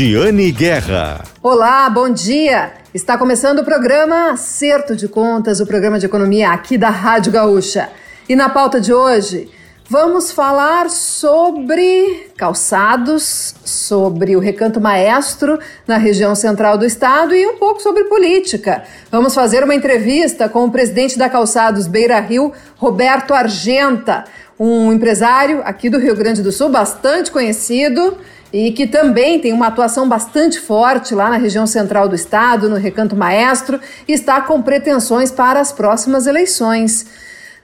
Giane Guerra. Olá, bom dia. Está começando o programa Acerto de Contas, o programa de economia aqui da Rádio Gaúcha. E na pauta de hoje, vamos falar sobre calçados, sobre o recanto maestro na região central do estado e um pouco sobre política. Vamos fazer uma entrevista com o presidente da Calçados Beira Rio, Roberto Argenta, um empresário aqui do Rio Grande do Sul, bastante conhecido e que também tem uma atuação bastante forte lá na região central do estado, no Recanto Maestro, e está com pretensões para as próximas eleições.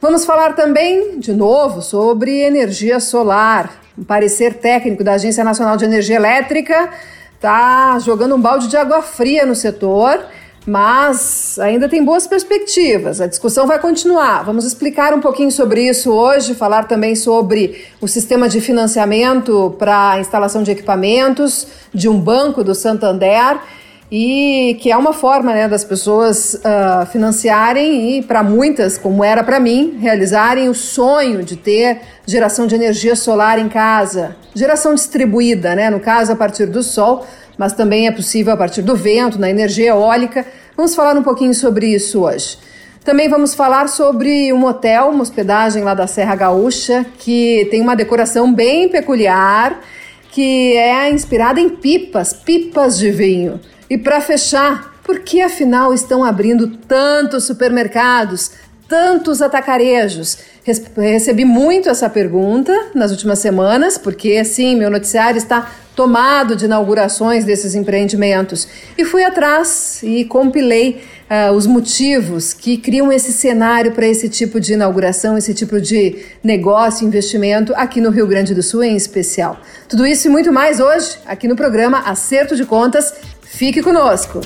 Vamos falar também, de novo, sobre energia solar. Um parecer técnico da Agência Nacional de Energia Elétrica está jogando um balde de água fria no setor mas ainda tem boas perspectivas. A discussão vai continuar. Vamos explicar um pouquinho sobre isso hoje, falar também sobre o sistema de financiamento para a instalação de equipamentos de um banco do Santander e que é uma forma né, das pessoas uh, financiarem e, para muitas, como era para mim, realizarem o sonho de ter geração de energia solar em casa, geração distribuída, né, no caso a partir do sol mas também é possível a partir do vento, na energia eólica. Vamos falar um pouquinho sobre isso hoje. Também vamos falar sobre um hotel, uma hospedagem lá da Serra Gaúcha, que tem uma decoração bem peculiar, que é inspirada em pipas, pipas de vinho. E para fechar, por que afinal estão abrindo tantos supermercados, tantos atacarejos? Recebi muito essa pergunta nas últimas semanas, porque sim, meu noticiário está tomado de inaugurações desses empreendimentos e fui atrás e compilei uh, os motivos que criam esse cenário para esse tipo de inauguração, esse tipo de negócio, investimento aqui no Rio Grande do Sul em especial. Tudo isso e muito mais hoje aqui no programa Acerto de Contas. Fique conosco!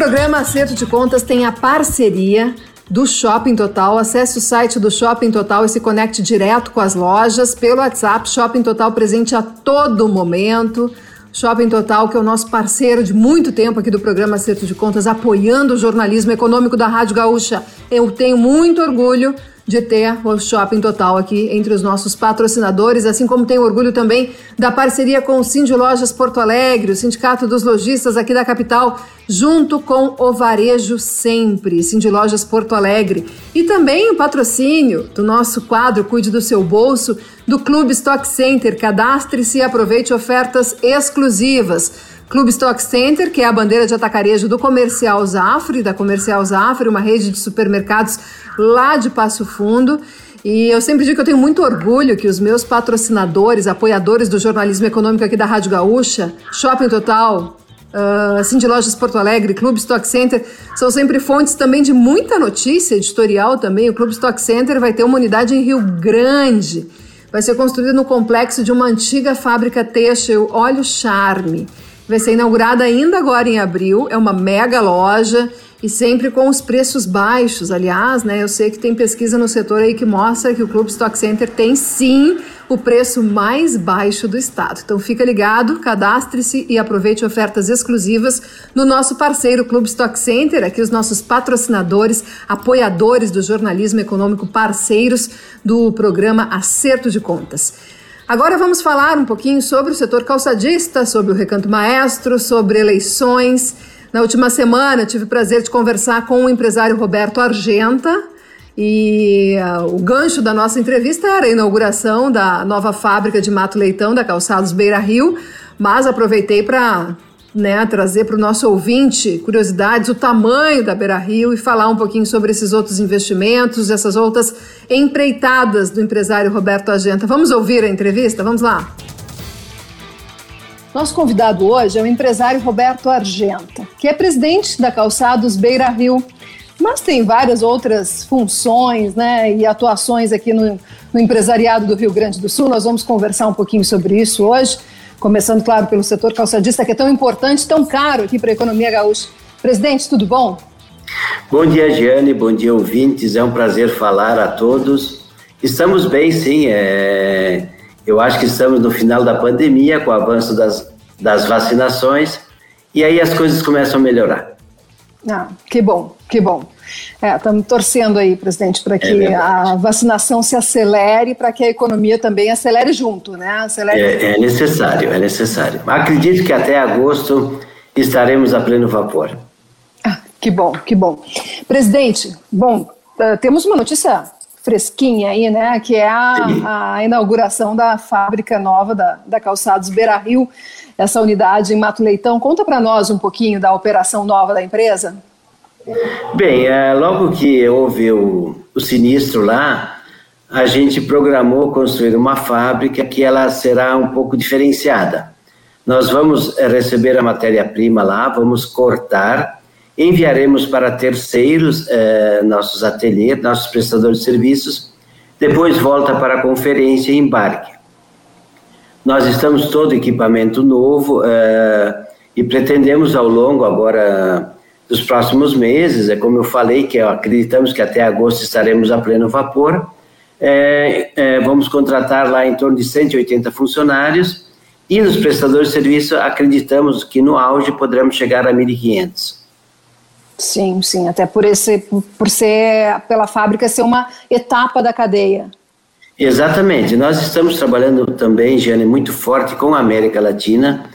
Programa Acerto de Contas tem a parceria do Shopping Total. Acesse o site do Shopping Total e se conecte direto com as lojas pelo WhatsApp. Shopping Total presente a todo momento. Shopping Total, que é o nosso parceiro de muito tempo aqui do programa Acerto de Contas, apoiando o jornalismo econômico da Rádio Gaúcha. Eu tenho muito orgulho de ter o Shopping Total aqui entre os nossos patrocinadores, assim como tenho orgulho também da parceria com o Cindy Lojas Porto Alegre, o Sindicato dos Lojistas aqui da capital, junto com o Varejo Sempre, Cindy Lojas Porto Alegre. E também o patrocínio do nosso quadro Cuide do Seu Bolso, do Clube Stock Center. Cadastre-se e aproveite ofertas exclusivas. Clube Stock Center, que é a bandeira de atacarejo do Comercial Zafre, da Comercial Zafre, uma rede de supermercados lá de Passo Fundo. E eu sempre digo que eu tenho muito orgulho que os meus patrocinadores, apoiadores do jornalismo econômico aqui da Rádio Gaúcha, Shopping Total, uh, Cindy Lojas Porto Alegre, Clube Stock Center, são sempre fontes também de muita notícia editorial também. O Clube Stock Center vai ter uma unidade em Rio Grande. Vai ser construída no complexo de uma antiga fábrica têxtil, Olho Charme. Vai ser inaugurada ainda agora em abril. É uma mega loja e sempre com os preços baixos. Aliás, né, eu sei que tem pesquisa no setor aí que mostra que o Clube Stock Center tem sim o preço mais baixo do estado. Então fica ligado, cadastre-se e aproveite ofertas exclusivas no nosso parceiro Clube Stock Center, aqui os nossos patrocinadores, apoiadores do jornalismo econômico, parceiros do programa Acerto de Contas. Agora vamos falar um pouquinho sobre o setor calçadista, sobre o recanto maestro, sobre eleições. Na última semana, tive o prazer de conversar com o empresário Roberto Argenta. E uh, o gancho da nossa entrevista era a inauguração da nova fábrica de Mato Leitão da Calçados Beira Rio, mas aproveitei para né, trazer para o nosso ouvinte curiosidades, o tamanho da Beira Rio e falar um pouquinho sobre esses outros investimentos, essas outras empreitadas do empresário Roberto Argenta. Vamos ouvir a entrevista? Vamos lá. Nosso convidado hoje é o empresário Roberto Argenta, que é presidente da Calçados Beira Rio, mas tem várias outras funções né, e atuações aqui no, no empresariado do Rio Grande do Sul. Nós vamos conversar um pouquinho sobre isso hoje, começando, claro, pelo setor calçadista, que é tão importante, tão caro aqui para a economia gaúcha. Presidente, tudo bom? Bom dia, Giane, bom dia, ouvintes. É um prazer falar a todos. Estamos bem, sim. É eu acho que estamos no final da pandemia, com o avanço das, das vacinações, e aí as coisas começam a melhorar. Ah, que bom, que bom. Estamos é, torcendo aí, presidente, para que é a vacinação se acelere, para que a economia também acelere junto, né? Acelere é, é, necessário, é necessário. Acredito que até agosto estaremos a pleno vapor. Ah, que bom, que bom. Presidente, bom, uh, temos uma notícia fresquinha aí, né? Que é a, a inauguração da fábrica nova da, da Calçados Beira Rio essa unidade em Mato Leitão. Conta para nós um pouquinho da operação nova da empresa. Bem, é, logo que houve o, o sinistro lá, a gente programou construir uma fábrica que ela será um pouco diferenciada. Nós vamos é, receber a matéria-prima lá, vamos cortar, enviaremos para terceiros é, nossos ateliês, nossos prestadores de serviços, depois volta para a conferência e embarque. Nós estamos todo equipamento novo é, e pretendemos ao longo agora dos próximos meses, é como eu falei, que acreditamos que até agosto estaremos a pleno vapor. É, é, vamos contratar lá em torno de 180 funcionários e nos prestadores de serviço acreditamos que no auge poderemos chegar a 1.500. Sim, sim, até por esse, por ser pela fábrica ser uma etapa da cadeia. Exatamente. Nós estamos trabalhando também, Jane, muito forte com a América Latina.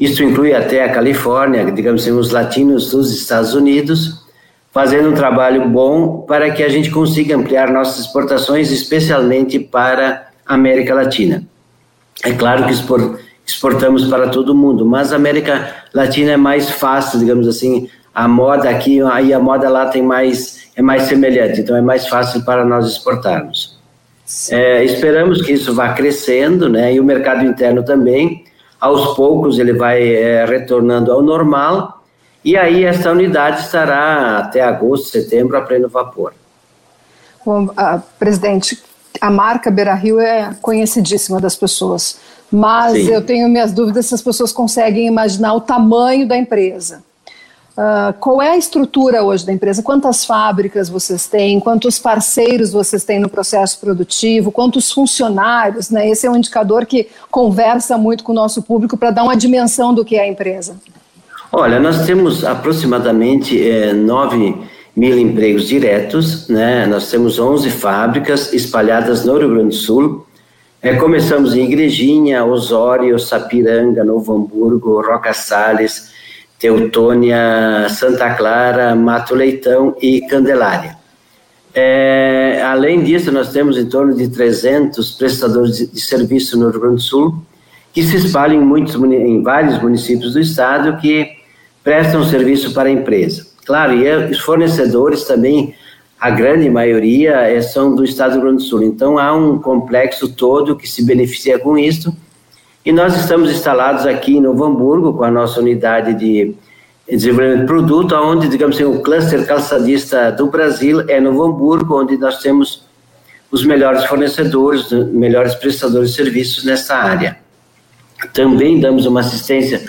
Isso inclui até a Califórnia, digamos assim, os latinos dos Estados Unidos, fazendo um trabalho bom para que a gente consiga ampliar nossas exportações, especialmente para a América Latina. É claro que exportamos para todo mundo, mas a América Latina é mais fácil, digamos assim, a moda aqui e a moda lá tem mais é mais semelhante, então é mais fácil para nós exportarmos. É, esperamos que isso vá crescendo, né? E o mercado interno também, aos poucos ele vai é, retornando ao normal. E aí essa unidade estará até agosto, setembro a pleno vapor. Bom, presidente, a marca Beira Rio é conhecidíssima das pessoas, mas Sim. eu tenho minhas dúvidas se as pessoas conseguem imaginar o tamanho da empresa. Uh, qual é a estrutura hoje da empresa? Quantas fábricas vocês têm? Quantos parceiros vocês têm no processo produtivo? Quantos funcionários? Né? Esse é um indicador que conversa muito com o nosso público para dar uma dimensão do que é a empresa. Olha, nós temos aproximadamente é, 9 mil empregos diretos, né? nós temos 11 fábricas espalhadas no Rio Grande do Sul. É, começamos em Igrejinha, Osório, Sapiranga, Novo Hamburgo, Roca Salles, Teutônia, Santa Clara, Mato Leitão e Candelária. É, além disso, nós temos em torno de 300 prestadores de, de serviço no Rio Grande do Sul, que se espalham em, muitos, em vários municípios do estado que prestam serviço para a empresa. Claro, e os fornecedores também, a grande maioria é, são do estado do Rio Grande do Sul. Então, há um complexo todo que se beneficia com isso e nós estamos instalados aqui em Novo Hamburgo com a nossa unidade de desenvolvimento de produto, onde, digamos assim, o cluster calçadista do Brasil é Novo Hamburgo, onde nós temos os melhores fornecedores, melhores prestadores de serviços nessa área. Também damos uma assistência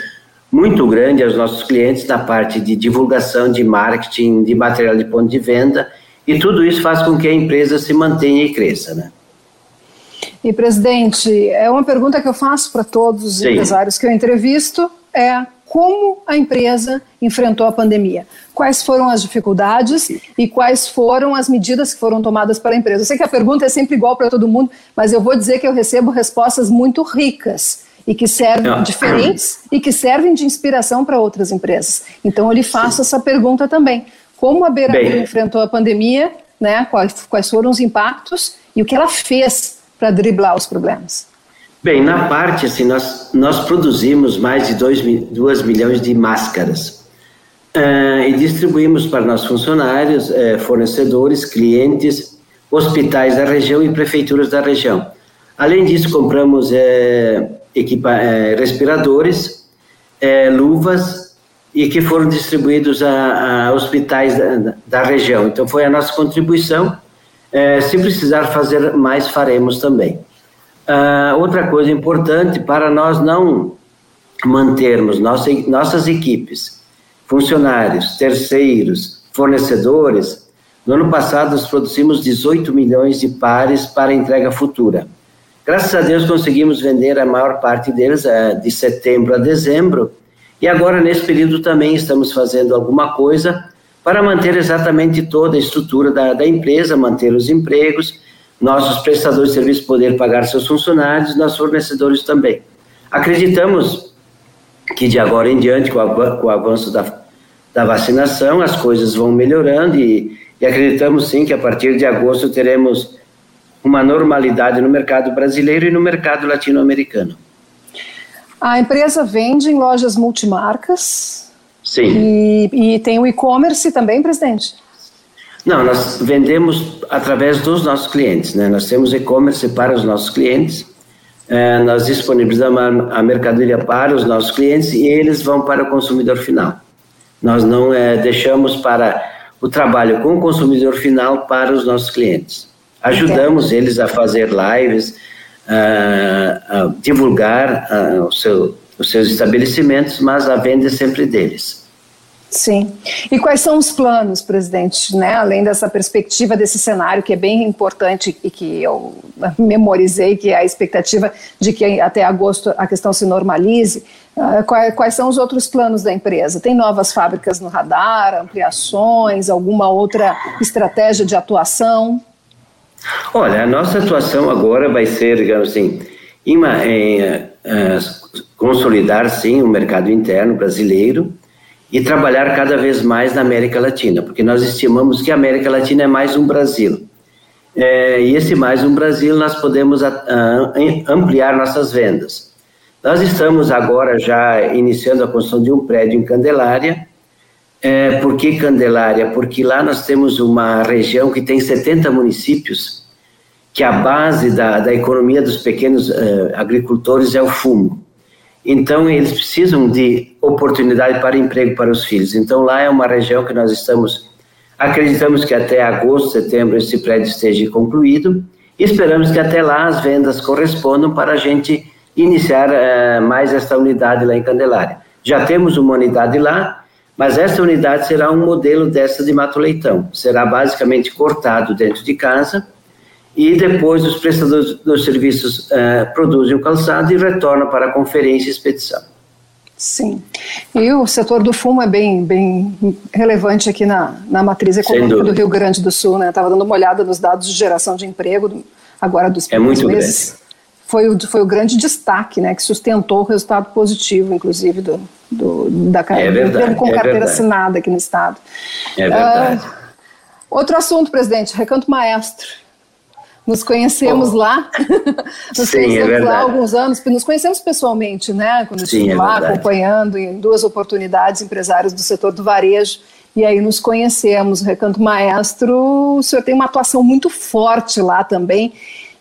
muito grande aos nossos clientes na parte de divulgação, de marketing, de material de ponto de venda, e tudo isso faz com que a empresa se mantenha e cresça, né? E, presidente, é uma pergunta que eu faço para todos os Sim. empresários que eu entrevisto, é como a empresa enfrentou a pandemia? Quais foram as dificuldades e quais foram as medidas que foram tomadas para a empresa? Eu sei que a pergunta é sempre igual para todo mundo, mas eu vou dizer que eu recebo respostas muito ricas e que servem Não. diferentes e que servem de inspiração para outras empresas. Então eu lhe faço Sim. essa pergunta também. Como a Beira enfrentou a pandemia, né? Quais, quais foram os impactos e o que ela fez para driblar os problemas? Bem, na parte, assim, nós, nós produzimos mais de 2 milhões de máscaras uh, e distribuímos para nossos funcionários, uh, fornecedores, clientes, hospitais da região e prefeituras da região. Além disso, compramos uh, equipa, respiradores, luvas e que foram distribuídos a, a hospitais da, da região. Então, foi a nossa contribuição é, se precisar fazer mais, faremos também. Uh, outra coisa importante para nós não mantermos nossa, nossas equipes, funcionários, terceiros, fornecedores. No ano passado, nós produzimos 18 milhões de pares para entrega futura. Graças a Deus, conseguimos vender a maior parte deles uh, de setembro a dezembro. E agora, nesse período, também estamos fazendo alguma coisa para manter exatamente toda a estrutura da, da empresa, manter os empregos, nossos prestadores de serviço poder pagar seus funcionários, nossos fornecedores também. Acreditamos que de agora em diante, com, a, com o avanço da, da vacinação, as coisas vão melhorando e, e acreditamos sim que a partir de agosto teremos uma normalidade no mercado brasileiro e no mercado latino-americano. A empresa vende em lojas multimarcas, Sim. E, e tem o e-commerce também, presidente? Não, nós vendemos através dos nossos clientes, né? Nós temos e-commerce para os nossos clientes, é, nós disponibilizamos a, a mercadoria para os nossos clientes e eles vão para o consumidor final. Nós não é, deixamos para o trabalho com o consumidor final para os nossos clientes. Ajudamos eles a fazer lives, a, a divulgar a, o seu os seus estabelecimentos, mas a venda é sempre deles. Sim. E quais são os planos, presidente, né? além dessa perspectiva desse cenário que é bem importante e que eu memorizei, que é a expectativa de que até agosto a questão se normalize, uh, quais, são os outros planos da empresa? Tem novas fábricas no radar, ampliações, alguma outra estratégia de atuação? Olha, a nossa atuação agora vai ser, digamos assim, em, uma, em uh, consolidar, sim, o mercado interno brasileiro e trabalhar cada vez mais na América Latina, porque nós estimamos que a América Latina é mais um Brasil. É, e esse mais um Brasil nós podemos a, a, ampliar nossas vendas. Nós estamos agora já iniciando a construção de um prédio em Candelária. É, por que Candelária? Porque lá nós temos uma região que tem 70 municípios que a base da, da economia dos pequenos uh, agricultores é o fumo. Então, eles precisam de oportunidade para emprego para os filhos. Então, lá é uma região que nós estamos, acreditamos que até agosto, setembro, esse prédio esteja concluído. E esperamos que até lá as vendas correspondam para a gente iniciar uh, mais esta unidade lá em Candelária. Já temos uma unidade lá, mas essa unidade será um modelo dessa de Mato Leitão. Será basicamente cortado dentro de casa e depois os prestadores dos serviços uh, produzem o calçado e retornam para a conferência e expedição. Sim. E o setor do fumo é bem, bem relevante aqui na, na matriz econômica do Rio Grande do Sul. Né? Estava dando uma olhada nos dados de geração de emprego agora dos é muito meses. Grande. Foi o, foi o grande destaque, né, que sustentou o resultado positivo, inclusive, do, do da é verdade, com é carteira verdade. assinada aqui no Estado. É verdade. Uh, outro assunto, presidente, recanto maestro. Nos conhecemos lá, nos Sim, conhecemos é lá há alguns anos, nos conhecemos pessoalmente, né? Quando eu estive é lá verdade. acompanhando em duas oportunidades empresários do setor do varejo, e aí nos conhecemos. Recanto Maestro, o senhor tem uma atuação muito forte lá também,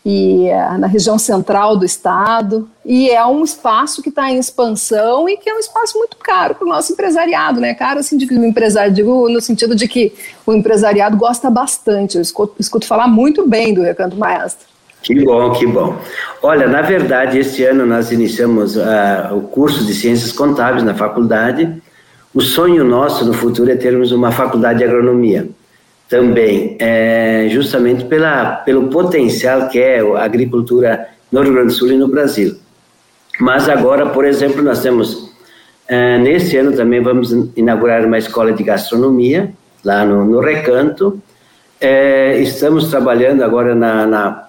e é, na região central do estado, e é um espaço que está em expansão e que é um espaço muito caro para o nosso empresariado, né? Caro, assim, de empresário, digo no sentido de que o empresariado gosta bastante. Eu escuto, escuto falar muito bem do Recanto Maestro. Que bom, que bom. Olha, na verdade, este ano nós iniciamos uh, o curso de Ciências Contábeis na faculdade. O sonho nosso no futuro é termos uma faculdade de agronomia também, é, justamente pela, pelo potencial que é a agricultura no Rio Grande do Sul e no Brasil. Mas agora, por exemplo, nós temos, é, nesse ano também vamos inaugurar uma escola de gastronomia, lá no, no Recanto. É, estamos trabalhando agora na, na,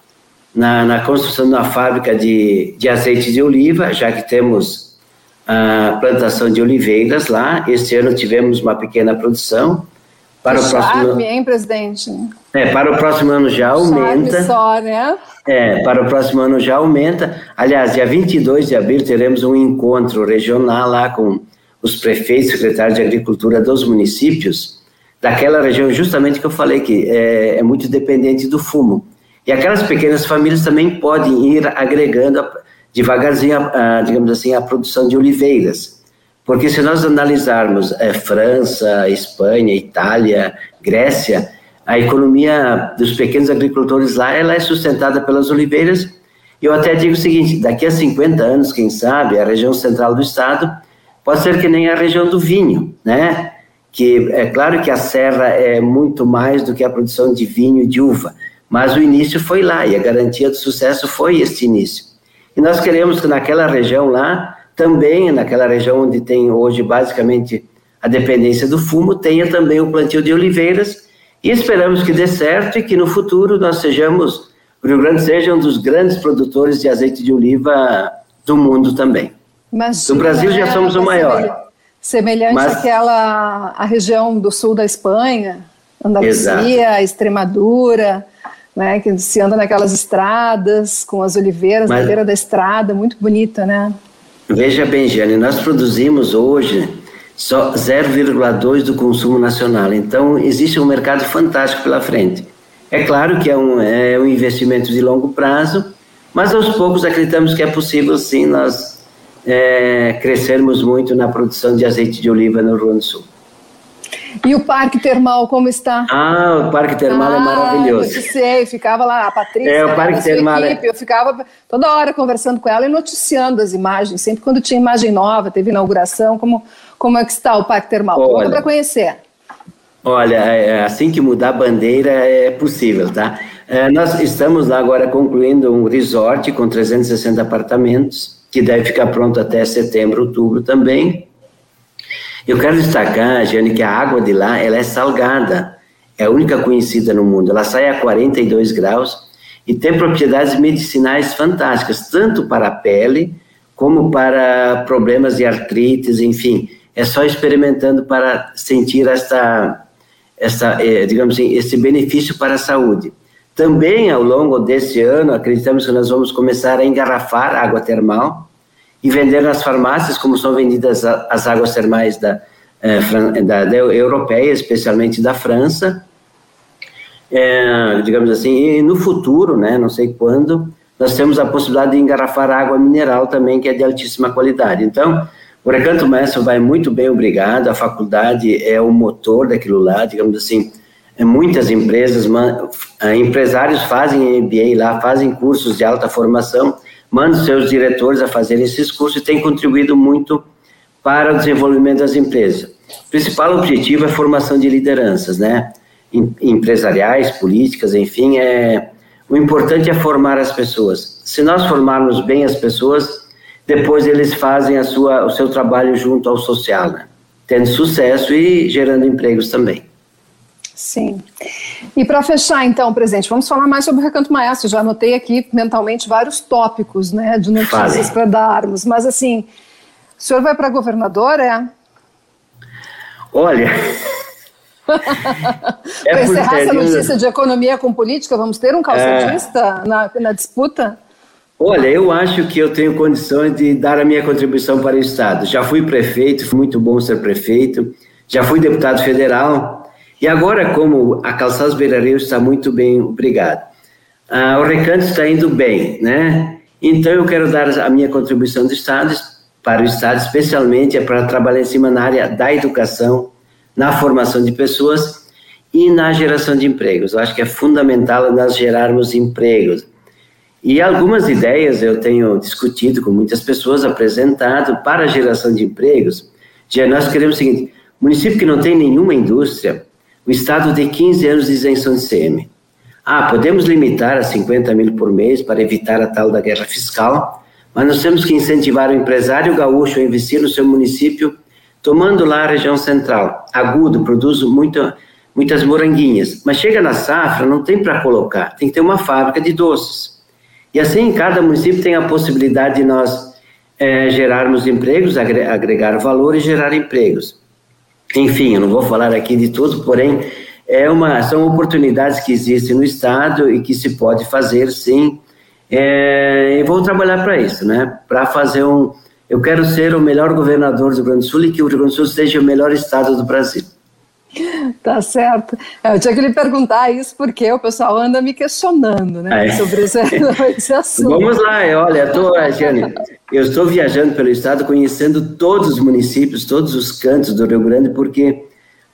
na, na construção de uma fábrica de, de azeite de oliva, já que temos a plantação de oliveiras lá. Este ano tivemos uma pequena produção, para o próximo charme, hein, presidente? É, para o próximo ano já aumenta. Charme só, né? É, para o próximo ano já aumenta. Aliás, dia 22 de abril teremos um encontro regional lá com os prefeitos, secretários de agricultura dos municípios daquela região, justamente que eu falei que é, é muito dependente do fumo. E aquelas pequenas famílias também podem ir agregando devagarzinho, a, a, digamos assim, a produção de oliveiras. Porque se nós analisarmos é, França, Espanha, Itália, Grécia, a economia dos pequenos agricultores lá ela é sustentada pelas oliveiras. Eu até digo o seguinte: daqui a 50 anos, quem sabe, a região central do estado pode ser que nem a região do vinho, né? Que é claro que a serra é muito mais do que a produção de vinho e de uva, mas o início foi lá e a garantia do sucesso foi este início. E nós queremos que naquela região lá também naquela região onde tem hoje basicamente a dependência do fumo, tenha também o plantio de oliveiras e esperamos que dê certo e que no futuro nós sejamos, o Rio Grande seja um dos grandes produtores de azeite de oliva do mundo também. Mas, no Brasil já somos o maior. Semelhante Mas, àquela a região do sul da Espanha, Andaluzia, Extremadura, né, que se anda naquelas estradas com as oliveiras Mas, na beira da estrada, muito bonita, né? Veja bem, Jane, nós produzimos hoje só 0,2 do consumo nacional. Então, existe um mercado fantástico pela frente. É claro que é um, é um investimento de longo prazo, mas aos poucos acreditamos que é possível sim nós é, crescermos muito na produção de azeite de oliva no Rio Grande do Sul. E o Parque Termal, como está? Ah, o Parque Termal é ah, é maravilhoso. Noticiei, ficava lá, a Patrícia, é, o Parque Termal é- equipe, é... eu ficava toda hora conversando com ela e noticiando as imagens, sempre quando tinha imagem nova, teve inauguração, como, como é que está o Parque Termal? Olha, para conhecer. Olha, é, assim que mudar a bandeira é possível, tá? Nós estamos lá agora concluindo um resort com 360 apartamentos, que deve ficar pronto até setembro, outubro também. Eu quero destacar, Jane, que a água de lá ela é salgada, é a única conhecida no mundo. Ela sai a 42 graus e tem propriedades medicinais fantásticas, tanto para a pele como para problemas de artrites, enfim. É só experimentando para sentir esta, esta eh, digamos assim, esse benefício para a saúde. Também ao longo desse ano, acreditamos que nós vamos começar a engarrafar água termal e vender nas farmácias, como são vendidas as águas termais da, é, da, da europeia, especialmente da França. É, digamos assim, e no futuro, né, não sei quando, nós temos a possibilidade de engarrafar água mineral também, que é de altíssima qualidade. Então, o Recanto Mestre vai muito bem, obrigado. A faculdade é o motor daquilo lá, digamos assim. É, muitas empresas, empresários fazem MBA lá, fazem cursos de alta formação manda seus diretores a fazer esses cursos e tem contribuído muito para o desenvolvimento das empresas. O principal objetivo é a formação de lideranças, né? Empresariais, políticas, enfim, é o importante é formar as pessoas. Se nós formarmos bem as pessoas, depois eles fazem a sua, o seu trabalho junto ao social, né? tendo sucesso e gerando empregos também. Sim. E para fechar, então, presidente, vamos falar mais sobre o Recanto Maestro. Já anotei aqui mentalmente vários tópicos né, de notícias para darmos. Mas, assim, o senhor vai para governador, é? Olha. é para encerrar essa notícia de economia com política, vamos ter um calçadista é... na, na disputa? Olha, eu acho que eu tenho condições de dar a minha contribuição para o Estado. Já fui prefeito, foi muito bom ser prefeito, já fui deputado federal, e agora, como a Calçados Beira Rio está muito bem, obrigado. Ah, o Recanto está indo bem, né? Então, eu quero dar a minha contribuição do Estado, para o Estado, especialmente é para trabalhar em cima na área da educação, na formação de pessoas e na geração de empregos. Eu acho que é fundamental nós gerarmos empregos. E algumas ideias eu tenho discutido com muitas pessoas, apresentado para a geração de empregos. Já nós queremos o seguinte: município que não tem nenhuma indústria, o Estado tem 15 anos de isenção de CM. Ah, podemos limitar a 50 mil por mês para evitar a tal da guerra fiscal, mas nós temos que incentivar o empresário gaúcho a investir no seu município, tomando lá a região central. Agudo, produz muito, muitas moranguinhas, mas chega na safra, não tem para colocar, tem que ter uma fábrica de doces. E assim, cada município tem a possibilidade de nós é, gerarmos empregos, agregar valor e gerar empregos. Enfim, eu não vou falar aqui de tudo, porém, é uma, são oportunidades que existem no Estado e que se pode fazer, sim. É, e vou trabalhar para isso, né? Para fazer um. Eu quero ser o melhor governador do Rio Grande do Sul e que o Rio Grande do Sul seja o melhor estado do Brasil. Tá certo. Eu tinha que lhe perguntar isso porque o pessoal anda me questionando né, é. sobre esse, esse, assunto. Vamos lá, olha, eu tô, Jane, eu estou viajando pelo estado, conhecendo todos os municípios, todos os cantos do Rio Grande, porque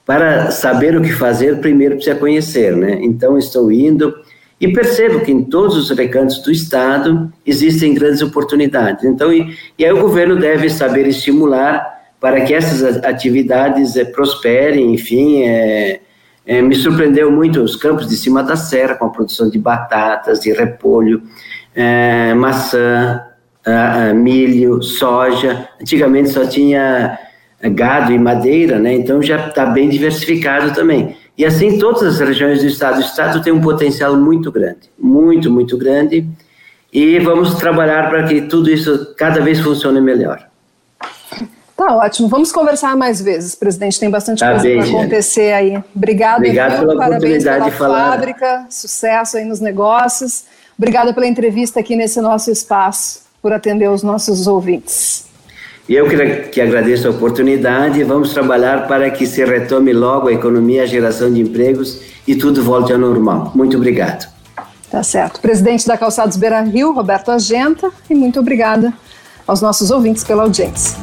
para saber o que fazer, primeiro precisa conhecer, né? Então, estou indo e percebo que em todos os recantos do estado existem grandes oportunidades. Então, e, e aí o governo deve saber estimular para que essas atividades é, prosperem, enfim, é, é, me surpreendeu muito os campos de cima da serra, com a produção de batatas, de repolho, é, maçã, milho, soja. Antigamente só tinha gado e madeira, né? Então já está bem diversificado também. E assim todas as regiões do estado. O estado tem um potencial muito grande, muito, muito grande. E vamos trabalhar para que tudo isso cada vez funcione melhor. Tá ótimo. Vamos conversar mais vezes, presidente. Tem bastante tá coisa para acontecer aí. Obrigado, Obrigado pela Parabéns oportunidade pela de falar. fábrica, sucesso aí nos negócios. Obrigada pela entrevista aqui nesse nosso espaço, por atender os nossos ouvintes. E eu que, que agradeço a oportunidade. Vamos trabalhar para que se retome logo a economia, a geração de empregos e tudo volte ao normal. Muito obrigado. Tá certo. Presidente da Calçados Beira Rio, Roberto Agenta, e muito obrigada aos nossos ouvintes pela audiência.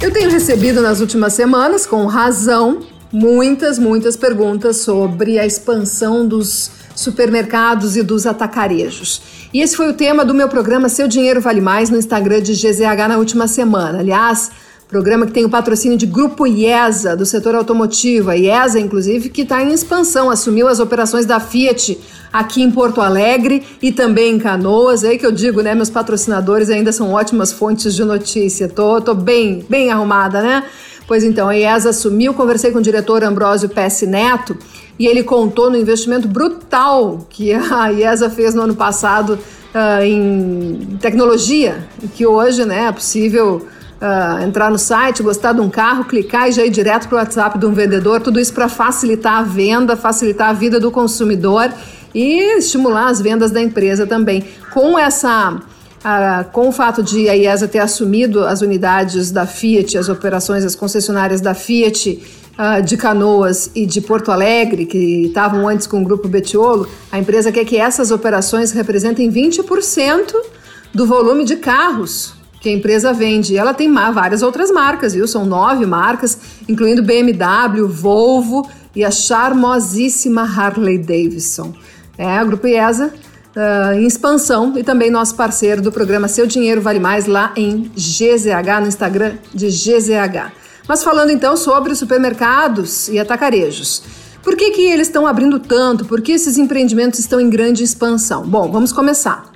Eu tenho recebido nas últimas semanas, com razão, muitas, muitas perguntas sobre a expansão dos supermercados e dos atacarejos. E esse foi o tema do meu programa Seu Dinheiro Vale Mais no Instagram de GZH na última semana. Aliás, programa que tem o patrocínio de Grupo IESA, do setor automotivo. A IESA, inclusive, que está em expansão, assumiu as operações da Fiat aqui em Porto Alegre e também em Canoas. É aí que eu digo, né? Meus patrocinadores ainda são ótimas fontes de notícia. Tô, tô bem, bem arrumada, né? Pois então, a IESA assumiu, conversei com o diretor Ambrósio Pesce Neto e ele contou no investimento brutal que a IESA fez no ano passado uh, em tecnologia, que hoje né, é possível uh, entrar no site, gostar de um carro, clicar e já ir direto para o WhatsApp de um vendedor, tudo isso para facilitar a venda, facilitar a vida do consumidor e estimular as vendas da empresa também. Com essa ah, com o fato de a IESA ter assumido as unidades da Fiat, as operações, as concessionárias da Fiat ah, de Canoas e de Porto Alegre, que estavam antes com o grupo Betiolo, a empresa quer que essas operações representem 20% do volume de carros que a empresa vende. Ela tem várias outras marcas, viu? São nove marcas, incluindo BMW, Volvo e a charmosíssima Harley Davidson. É, o Grupo IESA uh, em expansão e também nosso parceiro do programa Seu Dinheiro Vale Mais lá em GZH, no Instagram de GZH. Mas falando então sobre os supermercados e atacarejos. Por que, que eles estão abrindo tanto? Por que esses empreendimentos estão em grande expansão? Bom, vamos começar.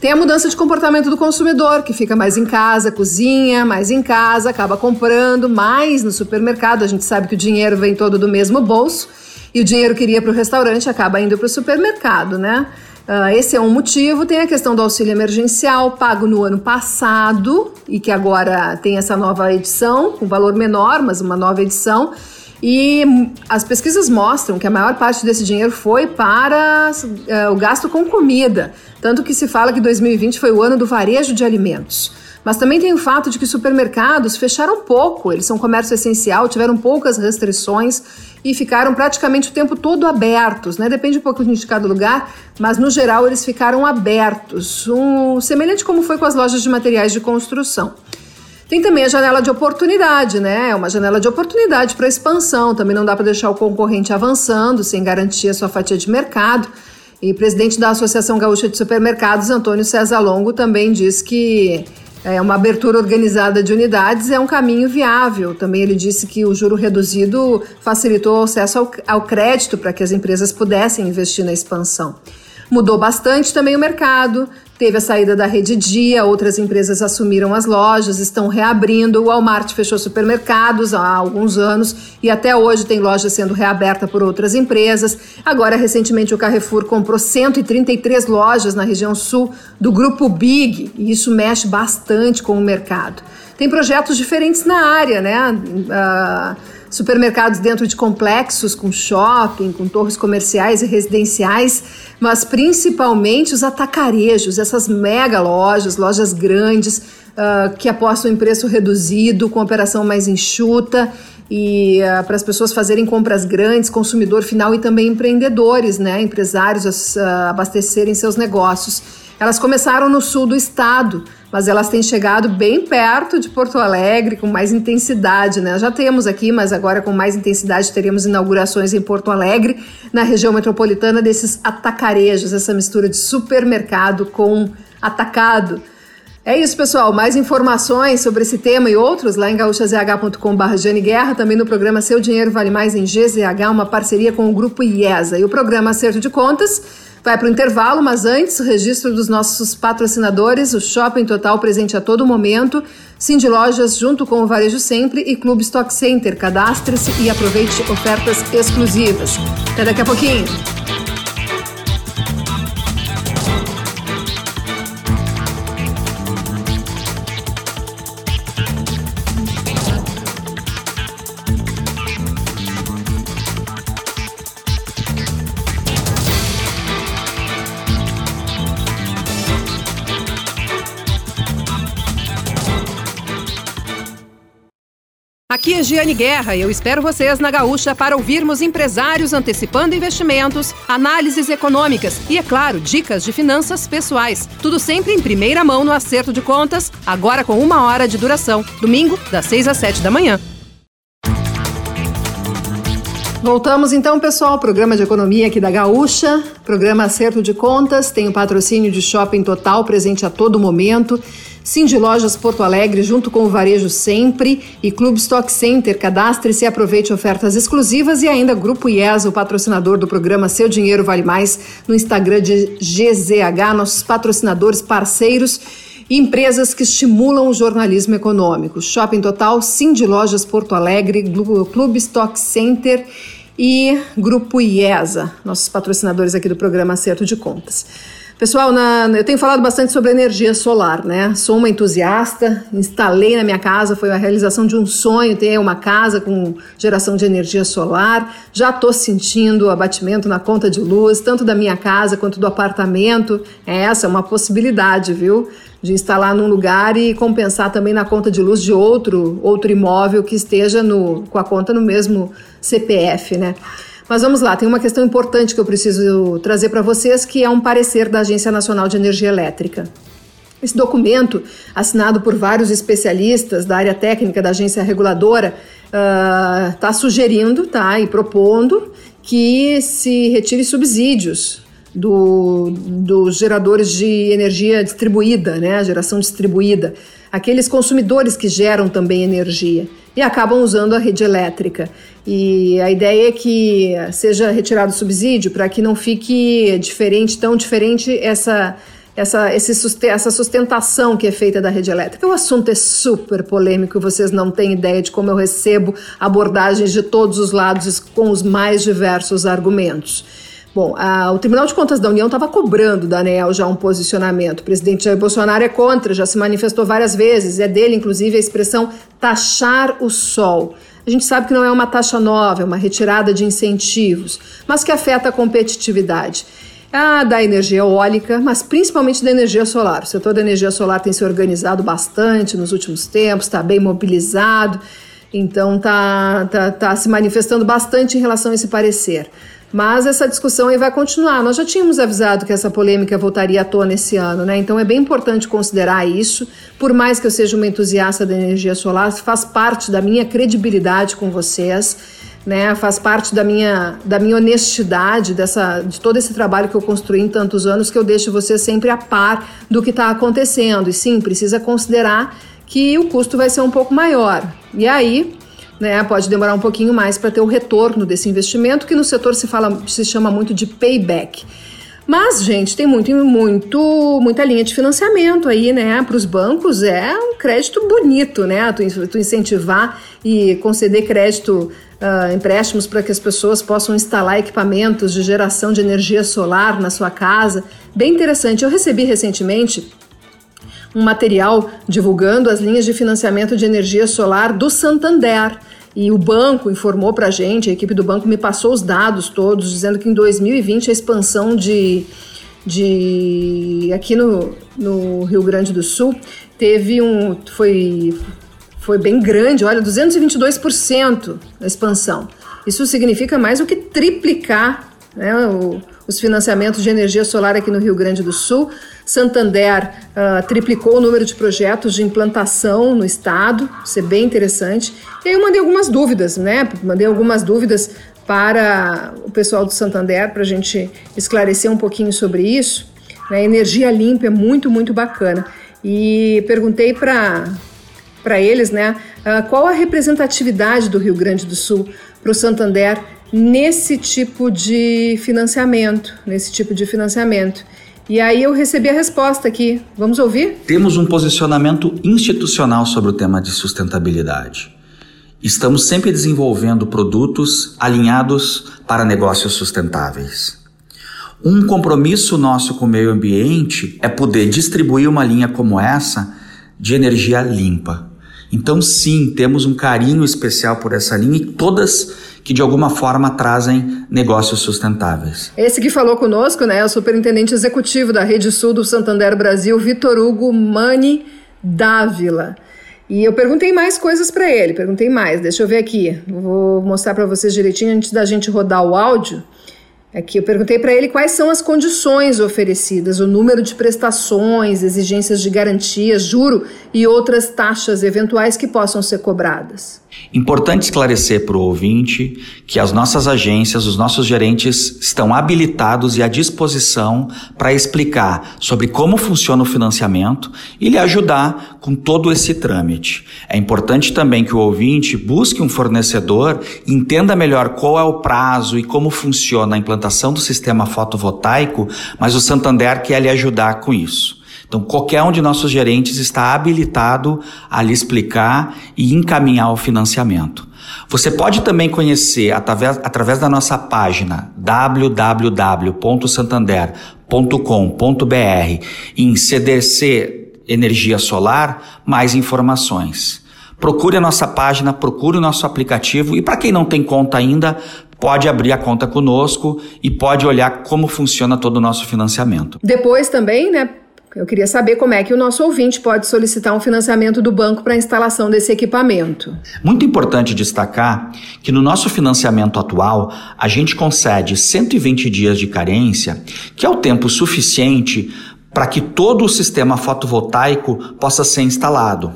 Tem a mudança de comportamento do consumidor, que fica mais em casa, cozinha, mais em casa, acaba comprando mais no supermercado. A gente sabe que o dinheiro vem todo do mesmo bolso e o dinheiro que iria para o restaurante acaba indo para o supermercado, né? Uh, esse é um motivo. Tem a questão do auxílio emergencial, pago no ano passado e que agora tem essa nova edição, com valor menor, mas uma nova edição. E as pesquisas mostram que a maior parte desse dinheiro foi para uh, o gasto com comida. Tanto que se fala que 2020 foi o ano do varejo de alimentos. Mas também tem o fato de que supermercados fecharam pouco, eles são comércio essencial, tiveram poucas restrições e ficaram praticamente o tempo todo abertos, né? Depende um pouco de cada lugar, mas no geral eles ficaram abertos, um, semelhante como foi com as lojas de materiais de construção. Tem também a janela de oportunidade, né? É uma janela de oportunidade para expansão. Também não dá para deixar o concorrente avançando sem garantir a sua fatia de mercado. E presidente da Associação Gaúcha de Supermercados, Antônio César Longo, também diz que é, uma abertura organizada de unidades é um caminho viável. Também ele disse que o juro reduzido facilitou o acesso ao, ao crédito para que as empresas pudessem investir na expansão. Mudou bastante também o mercado, Teve a saída da Rede Dia, outras empresas assumiram as lojas, estão reabrindo. O Walmart fechou supermercados há alguns anos e até hoje tem loja sendo reaberta por outras empresas. Agora, recentemente, o Carrefour comprou 133 lojas na região sul do grupo Big e isso mexe bastante com o mercado. Tem projetos diferentes na área, né? Uh, supermercados dentro de complexos com shopping, com torres comerciais e residenciais, mas principalmente os atacarejos, essas mega lojas, lojas grandes uh, que apostam em preço reduzido, com operação mais enxuta e uh, para as pessoas fazerem compras grandes, consumidor final e também empreendedores, né, empresários uh, abastecerem seus negócios. Elas começaram no sul do estado, mas elas têm chegado bem perto de Porto Alegre com mais intensidade, né? Já temos aqui, mas agora com mais intensidade teremos inaugurações em Porto Alegre, na região metropolitana desses atacarejos, essa mistura de supermercado com atacado. É isso, pessoal. Mais informações sobre esse tema e outros lá em gaúchazh.com.br Guerra, também no programa Seu Dinheiro Vale Mais em GZH, uma parceria com o grupo IESA. E o programa Acerto de Contas vai para o intervalo, mas antes, o registro dos nossos patrocinadores, o Shopping Total presente a todo momento, Cindy Lojas junto com o Varejo Sempre e Clube Stock Center. Cadastre-se e aproveite ofertas exclusivas. Até daqui a pouquinho. Aqui é Giane Guerra e eu espero vocês na Gaúcha para ouvirmos empresários antecipando investimentos, análises econômicas e, é claro, dicas de finanças pessoais. Tudo sempre em primeira mão no acerto de contas, agora com uma hora de duração. Domingo, das 6 às 7 da manhã. Voltamos então, pessoal, programa de economia aqui da Gaúcha, programa Acerto de Contas, tem o patrocínio de Shopping Total presente a todo momento. Cindy Lojas Porto Alegre, junto com o Varejo Sempre e Clube Stock Center. Cadastre-se e aproveite ofertas exclusivas e ainda Grupo IES, o patrocinador do programa Seu Dinheiro Vale Mais, no Instagram de GZH, nossos patrocinadores parceiros e empresas que estimulam o jornalismo econômico. Shopping Total, Cindy Lojas Porto Alegre, Clube Stock Center e Grupo IESA, nossos patrocinadores aqui do programa Acerto de Contas. Pessoal, na, eu tenho falado bastante sobre energia solar, né? Sou uma entusiasta, instalei na minha casa, foi a realização de um sonho ter uma casa com geração de energia solar. Já estou sentindo o abatimento na conta de luz, tanto da minha casa quanto do apartamento. É essa é uma possibilidade, viu? De instalar num lugar e compensar também na conta de luz de outro, outro imóvel que esteja no, com a conta no mesmo CPF, né? Mas vamos lá, tem uma questão importante que eu preciso trazer para vocês, que é um parecer da Agência Nacional de Energia Elétrica. Esse documento, assinado por vários especialistas da área técnica da agência reguladora, está uh, sugerindo tá, e propondo que se retire subsídios do, dos geradores de energia distribuída, né, geração distribuída, aqueles consumidores que geram também energia e acabam usando a rede elétrica. E a ideia é que seja retirado o subsídio para que não fique diferente, tão diferente essa essa, esse, essa sustentação que é feita da rede elétrica. O assunto é super polêmico, vocês não têm ideia de como eu recebo abordagens de todos os lados com os mais diversos argumentos. Bom, a, o Tribunal de Contas da União estava cobrando da ANEL já um posicionamento. O presidente Jair Bolsonaro é contra, já se manifestou várias vezes, é dele, inclusive, a expressão taxar o sol. A gente sabe que não é uma taxa nova, é uma retirada de incentivos, mas que afeta a competitividade. Ah, da energia eólica, mas principalmente da energia solar. O setor da energia solar tem se organizado bastante nos últimos tempos, está bem mobilizado, então está tá, tá se manifestando bastante em relação a esse parecer. Mas essa discussão aí vai continuar. Nós já tínhamos avisado que essa polêmica voltaria à tona esse ano, né? Então é bem importante considerar isso. Por mais que eu seja uma entusiasta da energia solar, faz parte da minha credibilidade com vocês. Né, faz parte da minha, da minha honestidade, dessa, de todo esse trabalho que eu construí em tantos anos, que eu deixo vocês sempre a par do que está acontecendo. E sim, precisa considerar que o custo vai ser um pouco maior. E aí, né, pode demorar um pouquinho mais para ter o retorno desse investimento, que no setor se fala, se chama muito de payback. Mas, gente, tem muito, muito, muita linha de financiamento aí, né? Para os bancos é um crédito bonito, né? Tu, tu incentivar e conceder crédito, uh, empréstimos para que as pessoas possam instalar equipamentos de geração de energia solar na sua casa. Bem interessante. Eu recebi recentemente um material divulgando as linhas de financiamento de energia solar do Santander. E o banco informou para a gente, a equipe do banco me passou os dados todos, dizendo que em 2020 a expansão de, de aqui no, no Rio Grande do Sul teve um foi foi bem grande, olha, 222% a expansão. Isso significa mais do que triplicar né, o, os financiamentos de energia solar aqui no Rio Grande do Sul. Santander uh, triplicou o número de projetos de implantação no estado, isso é bem interessante. E aí eu mandei algumas dúvidas, né? Mandei algumas dúvidas para o pessoal do Santander para a gente esclarecer um pouquinho sobre isso. Né? Energia limpa é muito, muito bacana. e perguntei para para eles, né, uh, qual a representatividade do Rio Grande do Sul para o Santander nesse tipo de financiamento, nesse tipo de financiamento. E aí eu recebi a resposta aqui. Vamos ouvir? Temos um posicionamento institucional sobre o tema de sustentabilidade. Estamos sempre desenvolvendo produtos alinhados para negócios sustentáveis. Um compromisso nosso com o meio ambiente é poder distribuir uma linha como essa de energia limpa. Então, sim, temos um carinho especial por essa linha e todas que de alguma forma trazem negócios sustentáveis. Esse que falou conosco, né, é o superintendente executivo da Rede Sul do Santander Brasil, Vitor Hugo Mani Dávila. E eu perguntei mais coisas para ele, perguntei mais. Deixa eu ver aqui. Vou mostrar para vocês direitinho antes da gente rodar o áudio. Aqui eu perguntei para ele quais são as condições oferecidas, o número de prestações, exigências de garantias, juro e outras taxas eventuais que possam ser cobradas. Importante esclarecer para o ouvinte que as nossas agências, os nossos gerentes estão habilitados e à disposição para explicar sobre como funciona o financiamento e lhe ajudar com todo esse trâmite. É importante também que o ouvinte busque um fornecedor entenda melhor qual é o prazo e como funciona a implantação do sistema fotovoltaico, mas o Santander quer lhe ajudar com isso. Então, qualquer um de nossos gerentes está habilitado a lhe explicar e encaminhar o financiamento. Você pode também conhecer através, através da nossa página www.santander.com.br em CDC Energia Solar mais informações. Procure a nossa página, procure o nosso aplicativo e para quem não tem conta ainda, pode abrir a conta conosco e pode olhar como funciona todo o nosso financiamento. Depois também, né, eu queria saber como é que o nosso ouvinte pode solicitar um financiamento do banco para a instalação desse equipamento. Muito importante destacar que no nosso financiamento atual, a gente concede 120 dias de carência, que é o tempo suficiente para que todo o sistema fotovoltaico possa ser instalado.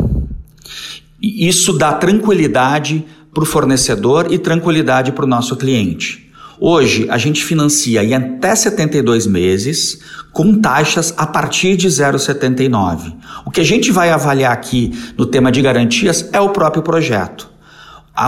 Isso dá tranquilidade para o fornecedor e tranquilidade para o nosso cliente. Hoje, a gente financia em até 72 meses com taxas a partir de 0,79. O que a gente vai avaliar aqui no tema de garantias é o próprio projeto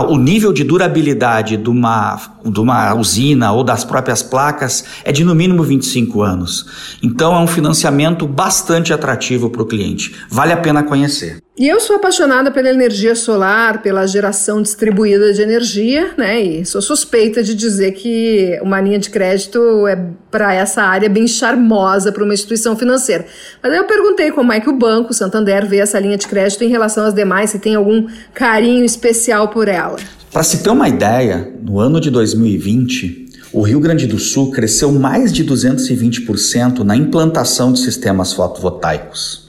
o nível de durabilidade de uma, de uma usina ou das próprias placas é de no mínimo 25 anos. Então é um financiamento bastante atrativo para o cliente. Vale a pena conhecer. E eu sou apaixonada pela energia solar, pela geração distribuída de energia, né? E sou suspeita de dizer que uma linha de crédito é para essa área bem charmosa para uma instituição financeira. Mas aí eu perguntei como é que o banco Santander vê essa linha de crédito em relação às demais, se tem algum carinho especial por ela. Para se ter uma ideia, no ano de 2020, o Rio Grande do Sul cresceu mais de 220% na implantação de sistemas fotovoltaicos.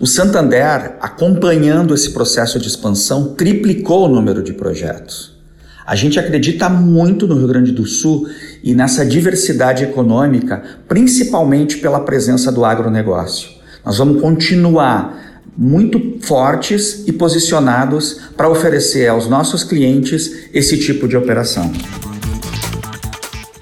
O Santander, acompanhando esse processo de expansão, triplicou o número de projetos. A gente acredita muito no Rio Grande do Sul e nessa diversidade econômica, principalmente pela presença do agronegócio. Nós vamos continuar muito fortes e posicionados para oferecer aos nossos clientes esse tipo de operação.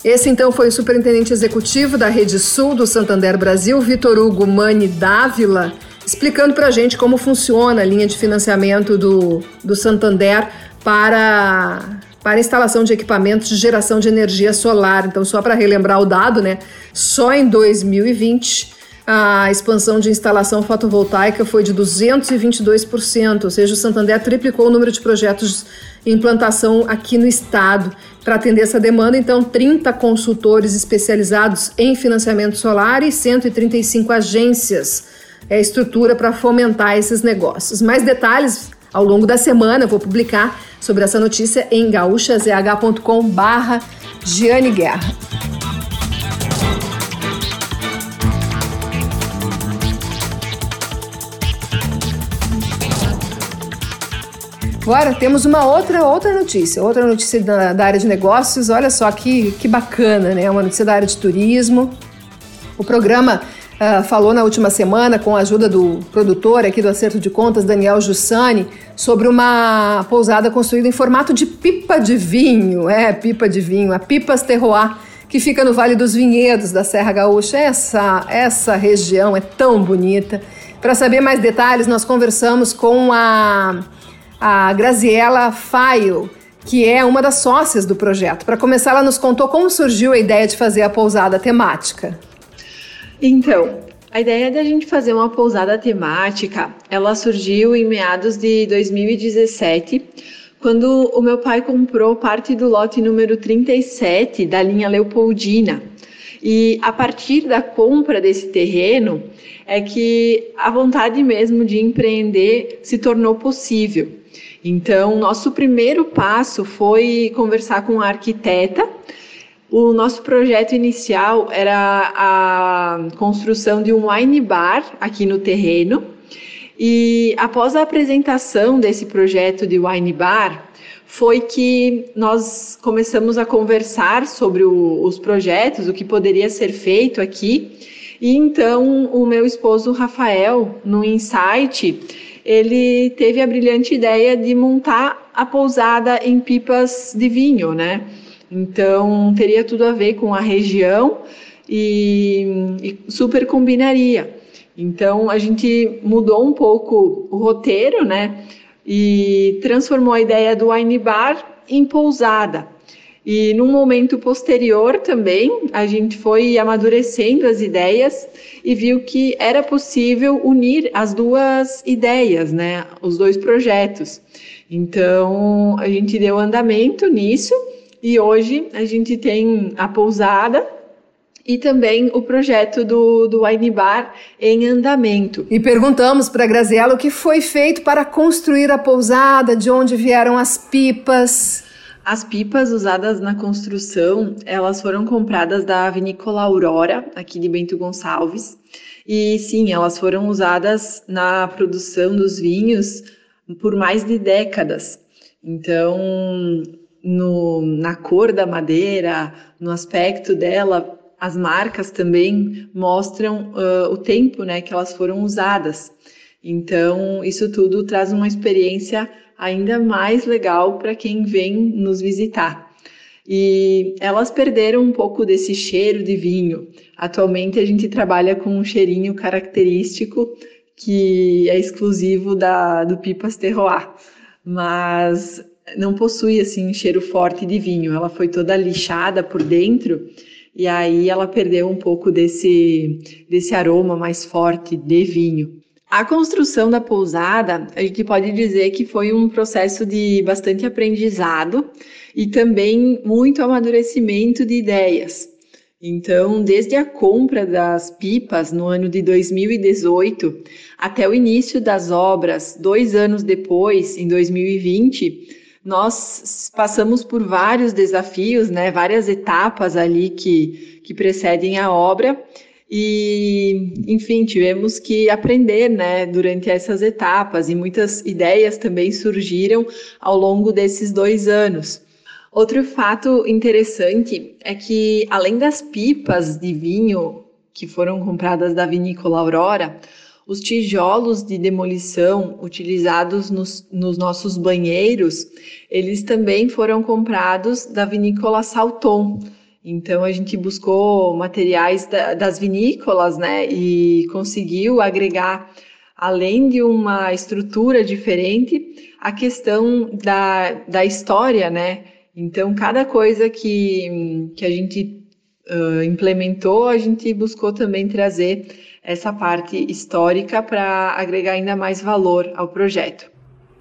Esse então foi o superintendente executivo da Rede Sul do Santander Brasil, Vitor Hugo Mani Dávila explicando para a gente como funciona a linha de financiamento do, do Santander para, para instalação de equipamentos de geração de energia solar. Então, só para relembrar o dado, né? Só em 2020 a expansão de instalação fotovoltaica foi de 222%, ou seja, o Santander triplicou o número de projetos em implantação aqui no estado. Para atender essa demanda, então, 30 consultores especializados em financiamento solar e 135 agências é, estrutura para fomentar esses negócios. Mais detalhes ao longo da semana vou publicar sobre essa notícia em gaúchazh.com barra Giane Guerra. Agora temos uma outra outra notícia, outra notícia da, da, área de negócios. Olha só que, que bacana, né? Uma notícia da área de turismo. O programa uh, falou na última semana, com a ajuda do produtor aqui do Acerto de Contas, Daniel Jussani, sobre uma pousada construída em formato de pipa de vinho. É, pipa de vinho, a Pipas Terroir, que fica no Vale dos Vinhedos da Serra Gaúcha. Essa, essa região é tão bonita. Para saber mais detalhes, nós conversamos com a, a Graziela Faio, que é uma das sócias do projeto. Para começar, ela nos contou como surgiu a ideia de fazer a pousada temática. Então, a ideia de a gente fazer uma pousada temática, ela surgiu em meados de 2017, quando o meu pai comprou parte do lote número 37 da linha Leopoldina. E a partir da compra desse terreno é que a vontade mesmo de empreender se tornou possível. Então, nosso primeiro passo foi conversar com a arquiteta. O nosso projeto inicial era a construção de um wine bar aqui no terreno. E após a apresentação desse projeto de wine bar, foi que nós começamos a conversar sobre o, os projetos, o que poderia ser feito aqui. E então o meu esposo Rafael, no insight, ele teve a brilhante ideia de montar a pousada em pipas de vinho, né? Então teria tudo a ver com a região e, e super combinaria. Então a gente mudou um pouco o roteiro, né? E transformou a ideia do wine bar em pousada. E num momento posterior também, a gente foi amadurecendo as ideias e viu que era possível unir as duas ideias, né, os dois projetos. Então, a gente deu andamento nisso e hoje a gente tem a pousada e também o projeto do, do Wine Bar em andamento. E perguntamos para a Graziela o que foi feito para construir a pousada, de onde vieram as pipas. As pipas usadas na construção, elas foram compradas da vinícola Aurora, aqui de Bento Gonçalves. E sim, elas foram usadas na produção dos vinhos por mais de décadas. Então, no, na cor da madeira, no aspecto dela, as marcas também mostram uh, o tempo né, que elas foram usadas. Então, isso tudo traz uma experiência ainda mais legal para quem vem nos visitar. E elas perderam um pouco desse cheiro de vinho. Atualmente a gente trabalha com um cheirinho característico que é exclusivo da, do Pipas Terroir, mas não possui assim um cheiro forte de vinho. Ela foi toda lixada por dentro e aí ela perdeu um pouco desse, desse aroma mais forte de vinho. A construção da pousada, a gente pode dizer que foi um processo de bastante aprendizado e também muito amadurecimento de ideias. Então, desde a compra das pipas no ano de 2018 até o início das obras, dois anos depois, em 2020, nós passamos por vários desafios, né, várias etapas ali que, que precedem a obra e, enfim, tivemos que aprender, né, durante essas etapas e muitas ideias também surgiram ao longo desses dois anos. Outro fato interessante é que, além das pipas de vinho que foram compradas da vinícola Aurora, os tijolos de demolição utilizados nos, nos, nossos banheiros, eles também foram comprados da vinícola Salton, então a gente buscou materiais da, das vinícolas, né, e conseguiu agregar, além de uma estrutura diferente, a questão da, da história, né. Então cada coisa que, que a gente uh, implementou, a gente buscou também trazer essa parte histórica para agregar ainda mais valor ao projeto.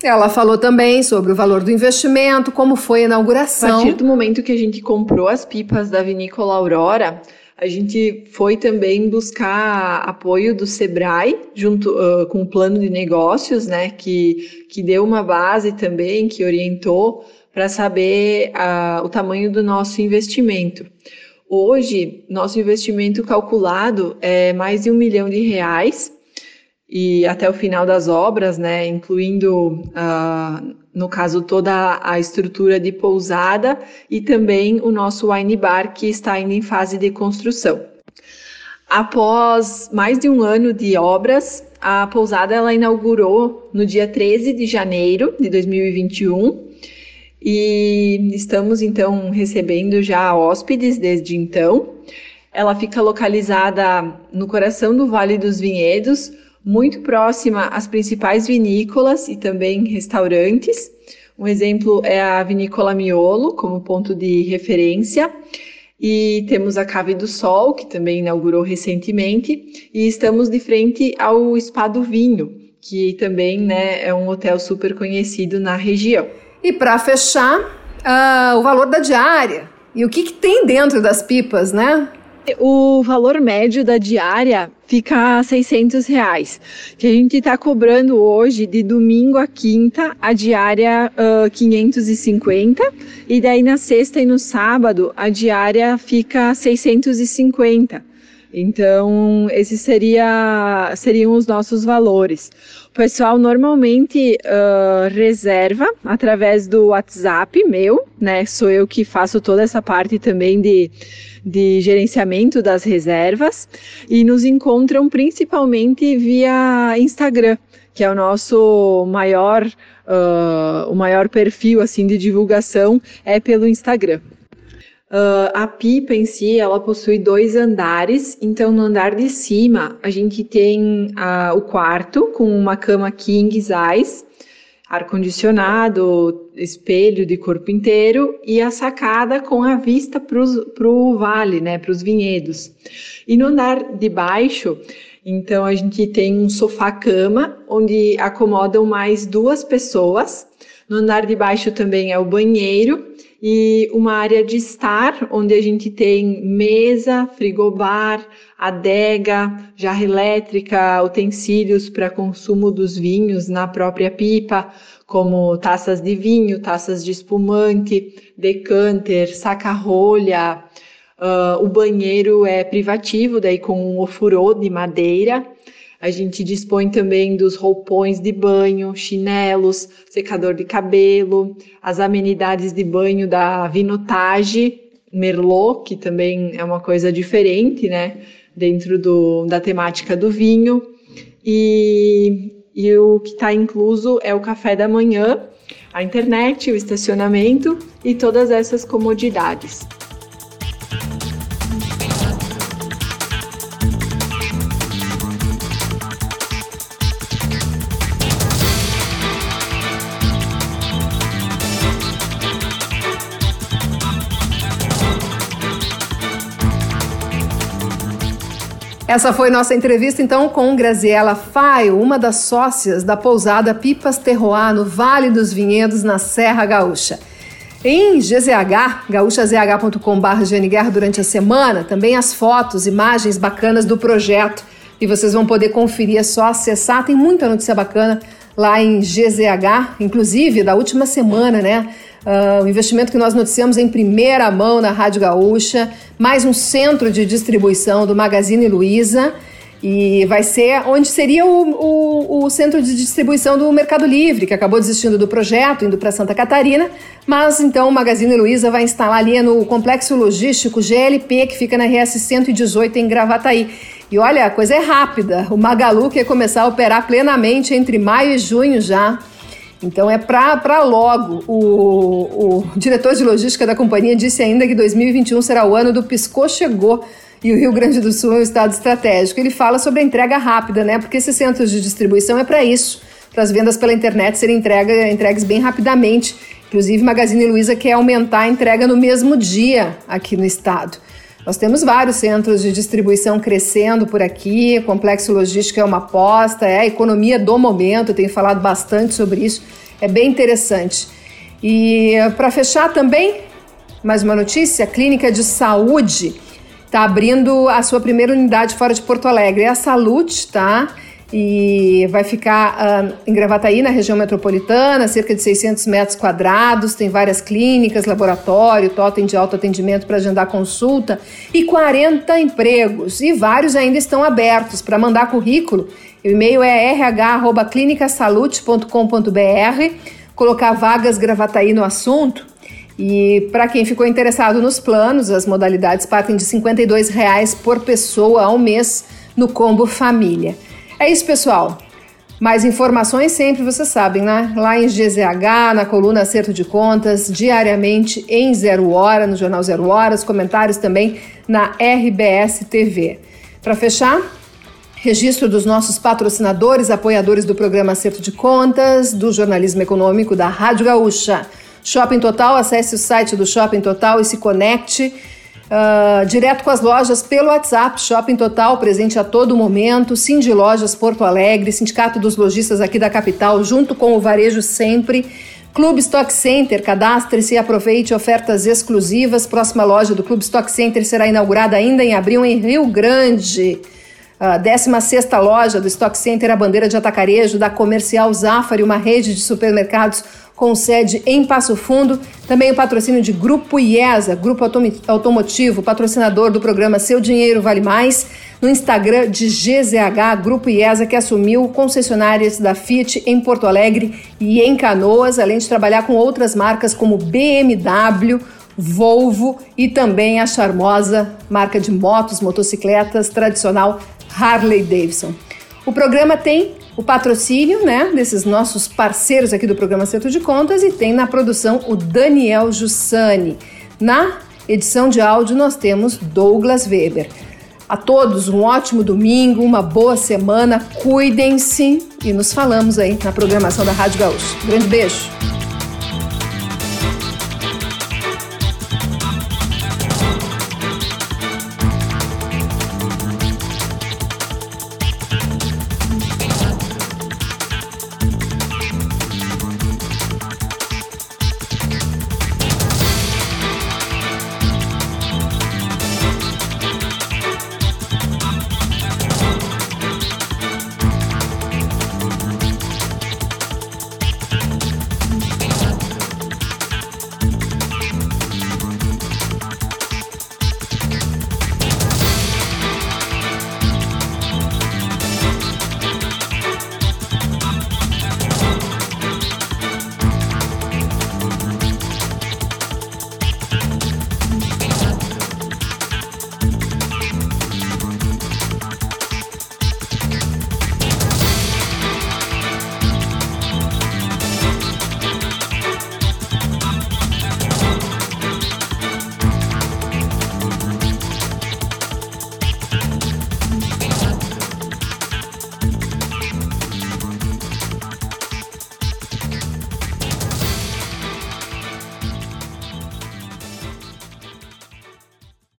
Ela falou também sobre o valor do investimento, como foi a inauguração. A partir do momento que a gente comprou as pipas da vinícola Aurora, a gente foi também buscar apoio do Sebrae, junto uh, com o plano de negócios, né, que, que deu uma base também, que orientou para saber uh, o tamanho do nosso investimento. Hoje, nosso investimento calculado é mais de um milhão de reais e até o final das obras, né, incluindo, uh, no caso, toda a estrutura de pousada e também o nosso wine bar, que está ainda em fase de construção. Após mais de um ano de obras, a pousada ela inaugurou no dia 13 de janeiro de 2021 e estamos então recebendo já hóspedes desde então. Ela fica localizada no coração do Vale dos Vinhedos, muito próxima às principais vinícolas e também restaurantes. Um exemplo é a Vinícola Miolo, como ponto de referência. E temos a Cave do Sol, que também inaugurou recentemente. E estamos de frente ao Spa do Vinho, que também né, é um hotel super conhecido na região. E para fechar, uh, o valor da diária. E o que, que tem dentro das pipas, né? O valor médio da diária fica a 600 reais, que a gente está cobrando hoje de domingo a quinta a diária uh, 550 e daí na sexta e no sábado a diária fica 650. Então, esses seria, seriam os nossos valores. O pessoal normalmente uh, reserva através do WhatsApp meu, né? Sou eu que faço toda essa parte também de, de gerenciamento das reservas e nos encontram principalmente via Instagram, que é o nosso maior, uh, o maior perfil assim de divulgação é pelo Instagram. Uh, a pipa em si, ela possui dois andares, então no andar de cima a gente tem uh, o quarto com uma cama king size, ar-condicionado, espelho de corpo inteiro e a sacada com a vista para o vale, né, para os vinhedos. E no andar de baixo, então a gente tem um sofá-cama onde acomodam mais duas pessoas. No andar de baixo também é o banheiro e uma área de estar, onde a gente tem mesa, frigobar, adega, jarra elétrica, utensílios para consumo dos vinhos na própria pipa, como taças de vinho, taças de espumante, decanter, saca-rolha. Uh, o banheiro é privativo, daí com um ofurô de madeira. A gente dispõe também dos roupões de banho, chinelos, secador de cabelo, as amenidades de banho da Vinotage Merlot, que também é uma coisa diferente, né, dentro do, da temática do vinho. E, e o que está incluso é o café da manhã, a internet, o estacionamento e todas essas comodidades. Essa foi nossa entrevista então com Graziela Faio, uma das sócias da pousada Pipas Terroir no Vale dos Vinhedos, na Serra Gaúcha. Em GZH, gaúchazh.com.br durante a semana, também as fotos, imagens bacanas do projeto. E vocês vão poder conferir, é só acessar. Tem muita notícia bacana lá em GZH, inclusive da última semana, né? Uh, o investimento que nós noticiamos em primeira mão na Rádio Gaúcha, mais um centro de distribuição do Magazine Luiza. E vai ser onde seria o, o, o, centro de distribuição do Mercado Livre, que acabou desistindo do projeto, indo para Santa Catarina. Mas então o Magazine Luiza vai instalar ali no complexo logístico GLP, que fica na RS 118 em Gravataí. E olha, a coisa é rápida. O Magalu quer começar a operar plenamente entre maio e junho já. Então é para logo. O, o diretor de logística da companhia disse ainda que 2021 será o ano do Piscou Chegou e o Rio Grande do Sul é um estado estratégico. Ele fala sobre a entrega rápida, né? Porque esses centros de distribuição é para isso, para as vendas pela internet serem entrega, entregues bem rapidamente. Inclusive, Magazine Luiza quer aumentar a entrega no mesmo dia aqui no estado. Nós temos vários centros de distribuição crescendo por aqui, complexo logístico é uma aposta, é a economia do momento, eu tenho falado bastante sobre isso, é bem interessante. E para fechar também, mais uma notícia: a Clínica de Saúde está abrindo a sua primeira unidade fora de Porto Alegre. É a Salute, tá? E vai ficar uh, em Gravataí, na região metropolitana, cerca de 600 metros quadrados, tem várias clínicas, laboratório, totem de autoatendimento para agendar consulta e 40 empregos, e vários ainda estão abertos para mandar currículo. O e-mail é rh.clinicasalute.com.br, colocar vagas Gravataí no assunto. E para quem ficou interessado nos planos, as modalidades partem de 52 reais por pessoa ao mês no combo família. É isso, pessoal. Mais informações sempre, vocês sabem, né? Lá em GZH, na coluna Acerto de Contas, diariamente em Zero Hora, no Jornal Zero Horas, comentários também na RBS TV. Para fechar, registro dos nossos patrocinadores, apoiadores do programa Acerto de Contas, do jornalismo econômico da Rádio Gaúcha. Shopping Total, acesse o site do Shopping Total e se conecte uh, direto com as lojas pelo WhatsApp. Shopping Total, presente a todo momento. Cindy Lojas Porto Alegre, Sindicato dos Lojistas aqui da capital, junto com o Varejo Sempre. Clube Stock Center, cadastre-se e aproveite ofertas exclusivas. Próxima loja do Clube Stock Center será inaugurada ainda em abril em Rio Grande. A 16 loja do Stock Center, a bandeira de atacarejo da Comercial Zafari, uma rede de supermercados com sede em Passo Fundo. Também o patrocínio de Grupo IESA, Grupo Automotivo, patrocinador do programa Seu Dinheiro Vale Mais. No Instagram de GZH, Grupo IESA, que assumiu concessionárias da Fiat em Porto Alegre e em Canoas, além de trabalhar com outras marcas como BMW, Volvo e também a charmosa marca de motos, motocicletas tradicional Harley Davidson. O programa tem o patrocínio, né, desses nossos parceiros aqui do programa Centro de Contas e tem na produção o Daniel Jussani. Na edição de áudio nós temos Douglas Weber. A todos um ótimo domingo, uma boa semana, cuidem-se e nos falamos aí na programação da Rádio Gaúcha. Grande beijo!